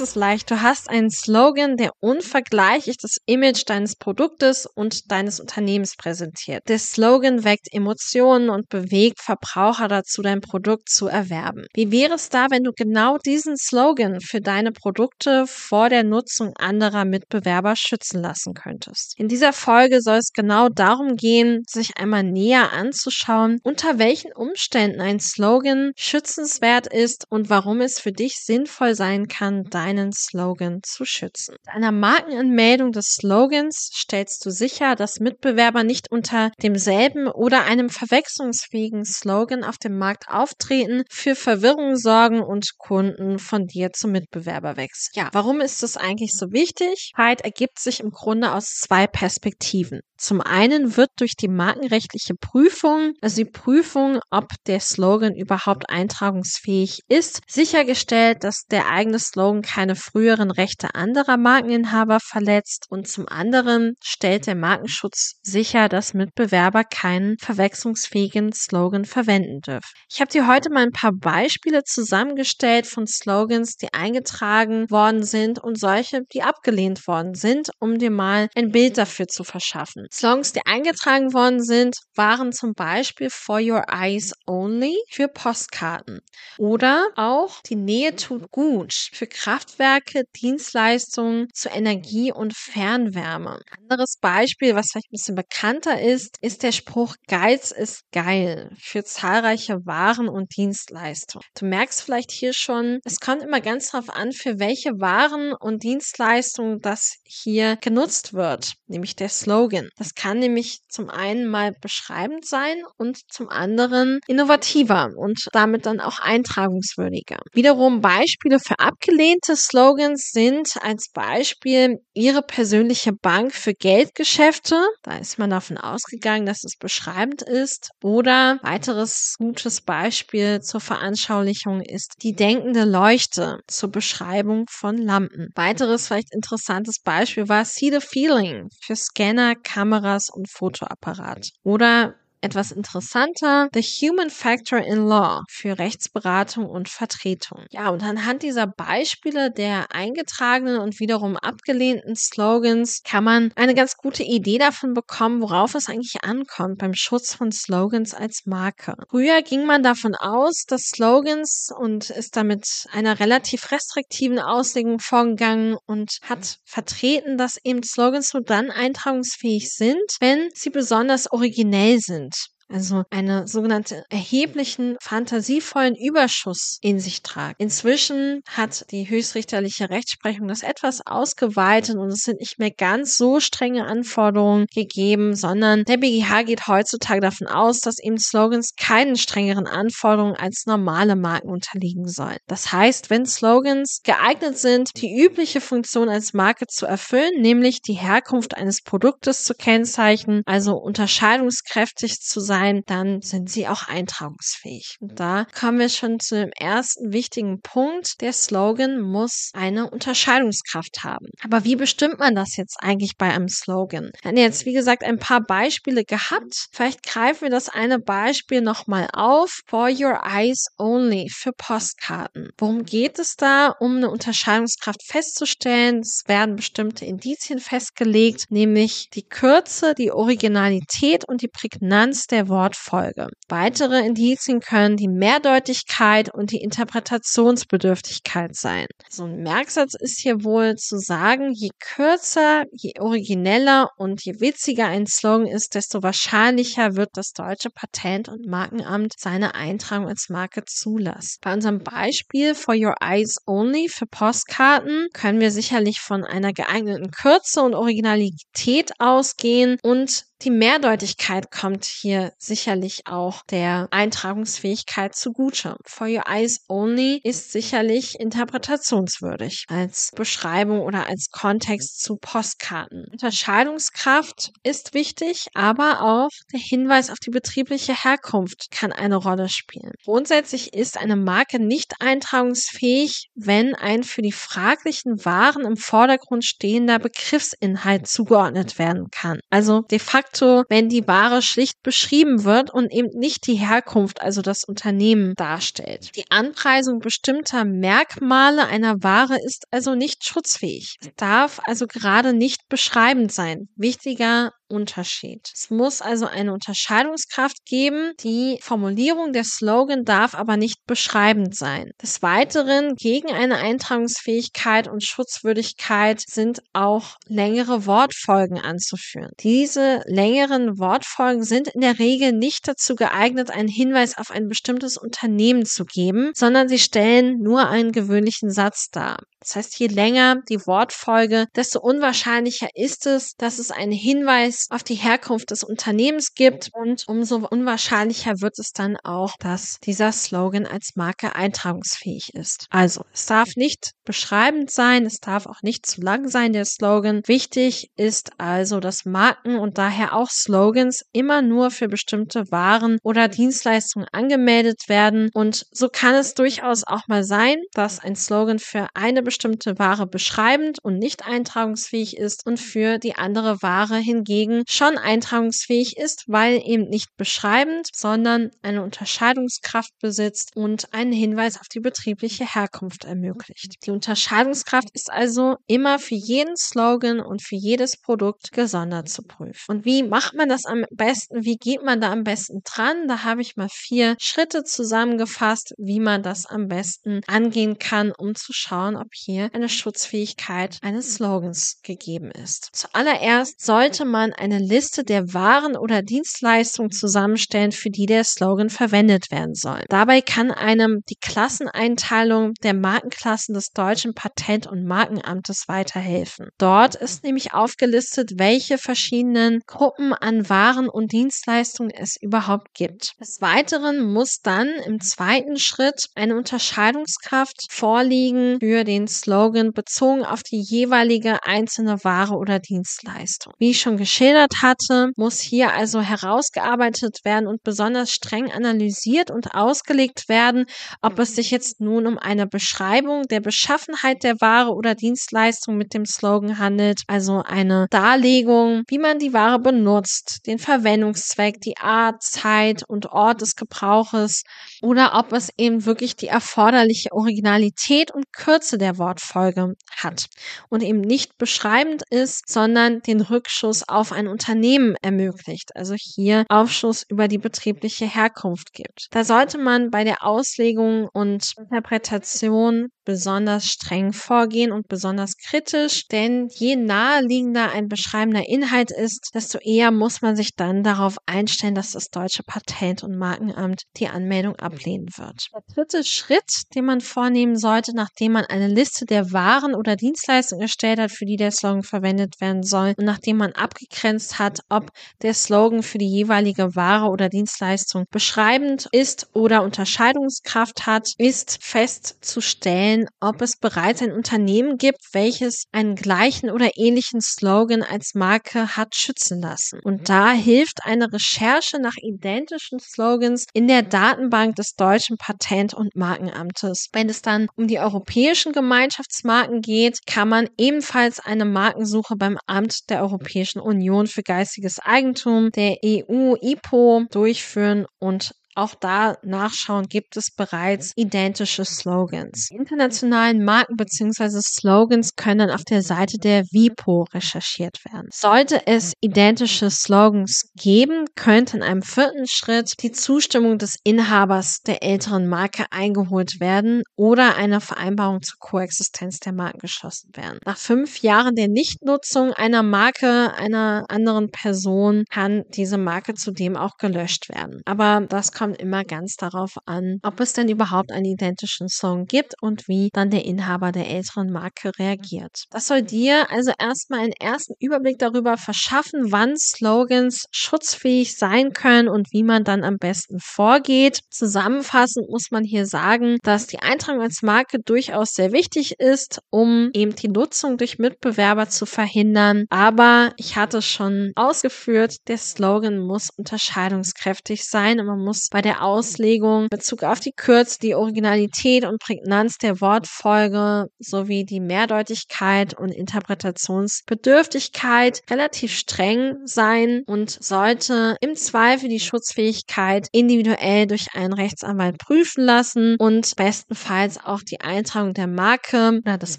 Kennst es leicht. Du hast einen Slogan, der unvergleichlich das Image deines Produktes und deines Unternehmens präsentiert. Der Slogan weckt Emotionen und bewegt Verbraucher dazu, dein Produkt zu erwerben. Wie wäre es da, wenn du genau diesen Slogan für deine Produkte vor der Nutzung anderer Mitbewerber schützen lassen könntest? In dieser Folge soll es genau darum gehen, sich einmal näher anzuschauen, unter welchen Umständen ein Slogan schützenswert ist und warum es für dich sinnvoll sein kann, deinen Slogan zu schützen. Mit einer Markenanmeldung des Slogans stellst du sicher, dass Mitbewerber nicht unter demselben oder einem verwechslungsfähigen Slogan auf dem Markt auftreten, für Verwirrung sorgen und Kunden von dir zum Mitbewerber wechseln. Ja, warum ist das eigentlich so wichtig? Zeit ergibt sich im Grunde aus zwei Perspektiven. Zum einen wird durch die markenrechtliche Prüfung, also die Prüfung, ob der Slogan überhaupt eintragungsfähig ist, sichergestellt, dass der eigene Slogan keine früheren Rechte anderer Markeninhaber verletzt und zum anderen stellt der Markenschutz sicher, dass Mitbewerber keinen verwechslungsfähigen Slogan verwenden dürfen. Ich habe dir heute mal ein paar Beispiele zusammengestellt von Slogans, die eingetragen worden sind und solche, die abgelehnt worden sind, um dir mal ein Bild dafür zu verschaffen. Songs, die eingetragen worden sind, waren zum Beispiel For Your Eyes Only für Postkarten oder auch Die Nähe tut gut für Kraftwerke, Dienstleistungen zur Energie und Fernwärme. Anderes Beispiel, was vielleicht ein bisschen bekannter ist, ist der Spruch Geiz ist geil für zahlreiche Waren und Dienstleistungen. Du merkst vielleicht hier schon, es kommt immer ganz darauf an, für welche Waren und Dienstleistungen das hier genutzt wird, nämlich der Slogan. Das kann nämlich zum einen mal beschreibend sein und zum anderen innovativer und damit dann auch eintragungswürdiger. Wiederum Beispiele für abgelehnte Slogans sind als Beispiel Ihre persönliche Bank für Geldgeschäfte. Da ist man davon ausgegangen, dass es beschreibend ist. Oder weiteres gutes Beispiel zur Veranschaulichung ist die denkende Leuchte zur Beschreibung von Lampen. Weiteres vielleicht interessantes Beispiel war See the Feeling für Scanner, Kamera, Kameras und Fotoapparat. Oder etwas interessanter, The Human Factor in Law für Rechtsberatung und Vertretung. Ja, und anhand dieser Beispiele der eingetragenen und wiederum abgelehnten Slogans kann man eine ganz gute Idee davon bekommen, worauf es eigentlich ankommt beim Schutz von Slogans als Marke. Früher ging man davon aus, dass Slogans und ist damit einer relativ restriktiven Auslegung vorgegangen und hat vertreten, dass eben Slogans nur dann eintragungsfähig sind, wenn sie besonders originell sind also eine sogenannte erheblichen fantasievollen Überschuss in sich tragen. Inzwischen hat die höchstrichterliche Rechtsprechung das etwas ausgeweitet und es sind nicht mehr ganz so strenge Anforderungen gegeben, sondern der BGH geht heutzutage davon aus, dass eben Slogans keinen strengeren Anforderungen als normale Marken unterliegen sollen. Das heißt, wenn Slogans geeignet sind, die übliche Funktion als Marke zu erfüllen, nämlich die Herkunft eines Produktes zu kennzeichnen, also unterscheidungskräftig zu sein, sein, dann sind sie auch eintragungsfähig. Und da kommen wir schon zu dem ersten wichtigen Punkt. Der Slogan muss eine Unterscheidungskraft haben. Aber wie bestimmt man das jetzt eigentlich bei einem Slogan? Wir haben jetzt, wie gesagt, ein paar Beispiele gehabt. Vielleicht greifen wir das eine Beispiel nochmal auf. For your eyes only für Postkarten. Worum geht es da? Um eine Unterscheidungskraft festzustellen. Es werden bestimmte Indizien festgelegt, nämlich die Kürze, die Originalität und die Prägnanz der Wortfolge. Weitere Indizien können die Mehrdeutigkeit und die Interpretationsbedürftigkeit sein. So ein Merksatz ist hier wohl zu sagen, je kürzer, je origineller und je witziger ein Slogan ist, desto wahrscheinlicher wird das deutsche Patent- und Markenamt seine Eintragung als Marke zulassen. Bei unserem Beispiel For Your Eyes Only für Postkarten können wir sicherlich von einer geeigneten Kürze und Originalität ausgehen und Die Mehrdeutigkeit kommt hier sicherlich auch der Eintragungsfähigkeit zugute. For Your Eyes Only ist sicherlich interpretationswürdig als Beschreibung oder als Kontext zu Postkarten. Unterscheidungskraft ist wichtig, aber auch der Hinweis auf die betriebliche Herkunft kann eine Rolle spielen. Grundsätzlich ist eine Marke nicht eintragungsfähig, wenn ein für die fraglichen Waren im Vordergrund stehender Begriffsinhalt zugeordnet werden kann. Also de facto, wenn die Ware schlicht beschrieben wird und eben nicht die Herkunft, also das Unternehmen darstellt. Die Anpreisung bestimmter Merkmale einer Ware ist also nicht schutzfähig. Es darf also gerade nicht beschreibend sein. Wichtiger Unterschied. Es muss also eine Unterscheidungskraft geben. Die Formulierung der Slogan darf aber nicht beschreibend sein. Des Weiteren gegen eine Eintragungsfähigkeit und Schutzwürdigkeit sind auch längere Wortfolgen anzuführen. Diese längeren Wortfolgen sind in der Regel nicht dazu geeignet, einen Hinweis auf ein bestimmtes Unternehmen zu geben, sondern sie stellen nur einen gewöhnlichen Satz dar. Das heißt, je länger die Wortfolge, desto unwahrscheinlicher ist es, dass es einen Hinweis auf die Herkunft des Unternehmens gibt und umso unwahrscheinlicher wird es dann auch, dass dieser Slogan als Marke eintragungsfähig ist. Also, es darf nicht beschreibend sein, es darf auch nicht zu lang sein, der Slogan. Wichtig ist also, dass Marken und daher auch Slogans immer nur für bestimmte Waren oder Dienstleistungen angemeldet werden und so kann es durchaus auch mal sein, dass ein Slogan für eine bestimmte Ware beschreibend und nicht eintragungsfähig ist und für die andere Ware hingegen schon eintragungsfähig ist, weil eben nicht beschreibend, sondern eine Unterscheidungskraft besitzt und einen Hinweis auf die betriebliche Herkunft ermöglicht. Die Unterscheidungskraft ist also immer für jeden Slogan und für jedes Produkt gesondert zu prüfen. Und wie macht man das am besten? Wie geht man da am besten dran? Da habe ich mal vier Schritte zusammengefasst, wie man das am besten angehen kann, um zu schauen, ob hier eine Schutzfähigkeit eines Slogans gegeben ist. Zuallererst sollte man eine Liste der Waren oder Dienstleistungen zusammenstellen, für die der Slogan verwendet werden soll. Dabei kann einem die Klasseneinteilung der Markenklassen des deutschen Patent- und Markenamtes weiterhelfen. Dort ist nämlich aufgelistet, welche verschiedenen Gruppen an Waren und Dienstleistungen es überhaupt gibt. Des Weiteren muss dann im zweiten Schritt eine Unterscheidungskraft vorliegen für den Slogan bezogen auf die jeweilige einzelne Ware oder Dienstleistung. Wie schon geschildert hatte, muss hier also herausgearbeitet werden und besonders streng analysiert und ausgelegt werden, ob es sich jetzt nun um eine Beschreibung der Beschaffenheit der Ware oder Dienstleistung mit dem Slogan handelt, also eine Darlegung, wie man die Ware benutzt, den Verwendungszweck, die Art, Zeit und Ort des Gebrauches oder ob es eben wirklich die erforderliche Originalität und Kürze der Wortfolge hat und eben nicht beschreibend ist, sondern den Rückschuss auf ein Unternehmen ermöglicht, also hier Aufschluss über die betriebliche Herkunft gibt. Da sollte man bei der Auslegung und Interpretation besonders streng vorgehen und besonders kritisch, denn je naheliegender ein beschreibender Inhalt ist, desto eher muss man sich dann darauf einstellen, dass das deutsche Patent- und Markenamt die Anmeldung ablehnen wird. Der dritte Schritt, den man vornehmen sollte, nachdem man eine Liste der Waren oder Dienstleistungen erstellt hat, für die der Slogan verwendet werden soll und nachdem man abgegrenzt hat, ob der Slogan für die jeweilige Ware oder Dienstleistung beschreibend ist oder Unterscheidungskraft hat, ist festzustellen, ob es bereits ein Unternehmen gibt, welches einen gleichen oder ähnlichen Slogan als Marke hat schützen lassen. Und da hilft eine Recherche nach identischen Slogans in der Datenbank des deutschen Patent- und Markenamtes. Wenn es dann um die europäischen Gemeinschaftsmarken geht, kann man ebenfalls eine Markensuche beim Amt der Europäischen Union für geistiges Eigentum, der EU IPO durchführen und auch da nachschauen, gibt es bereits identische Slogans. Die internationalen Marken bzw. Slogans können auf der Seite der WIPO recherchiert werden. Sollte es identische Slogans geben, könnte in einem vierten Schritt die Zustimmung des Inhabers der älteren Marke eingeholt werden oder eine Vereinbarung zur Koexistenz der Marken geschlossen werden. Nach fünf Jahren der Nichtnutzung einer Marke einer anderen Person kann diese Marke zudem auch gelöscht werden. Aber das kommt immer ganz darauf an, ob es denn überhaupt einen identischen Song gibt und wie dann der Inhaber der älteren Marke reagiert. Das soll dir also erstmal einen ersten Überblick darüber verschaffen, wann Slogans schutzfähig sein können und wie man dann am besten vorgeht. Zusammenfassend muss man hier sagen, dass die Eintragung als Marke durchaus sehr wichtig ist, um eben die Nutzung durch Mitbewerber zu verhindern. Aber ich hatte schon ausgeführt, der Slogan muss unterscheidungskräftig sein und man muss bei der Auslegung Bezug auf die Kürze, die Originalität und Prägnanz der Wortfolge sowie die Mehrdeutigkeit und Interpretationsbedürftigkeit relativ streng sein und sollte im Zweifel die Schutzfähigkeit individuell durch einen Rechtsanwalt prüfen lassen und bestenfalls auch die Eintragung der Marke oder das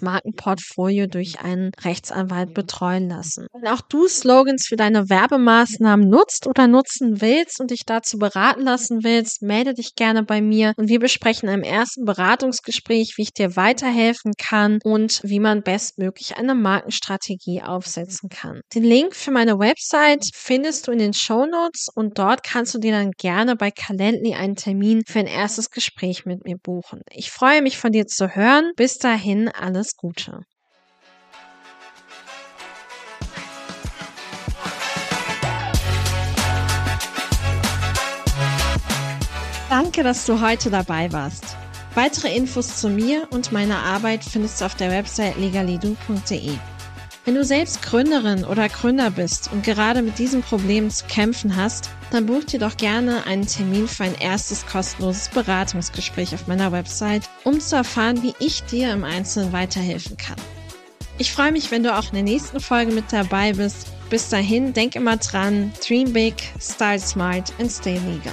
Markenportfolio durch einen Rechtsanwalt betreuen lassen. Wenn auch du Slogans für deine Werbemaßnahmen nutzt oder nutzen willst und dich dazu beraten lassen willst, melde dich gerne bei mir und wir besprechen im ersten Beratungsgespräch, wie ich dir weiterhelfen kann und wie man bestmöglich eine Markenstrategie aufsetzen kann. Den Link für meine Website findest du in den Show Notes und dort kannst du dir dann gerne bei Calendly einen Termin für ein erstes Gespräch mit mir buchen. Ich freue mich von dir zu hören. Bis dahin alles Gute. Danke, dass du heute dabei warst. Weitere Infos zu mir und meiner Arbeit findest du auf der Website legalidu.de. Wenn du selbst Gründerin oder Gründer bist und gerade mit diesem Problem zu kämpfen hast, dann buch dir doch gerne einen Termin für ein erstes kostenloses Beratungsgespräch auf meiner Website, um zu erfahren, wie ich dir im Einzelnen weiterhelfen kann. Ich freue mich, wenn du auch in der nächsten Folge mit dabei bist. Bis dahin, denk immer dran, dream big, style smart and stay legal.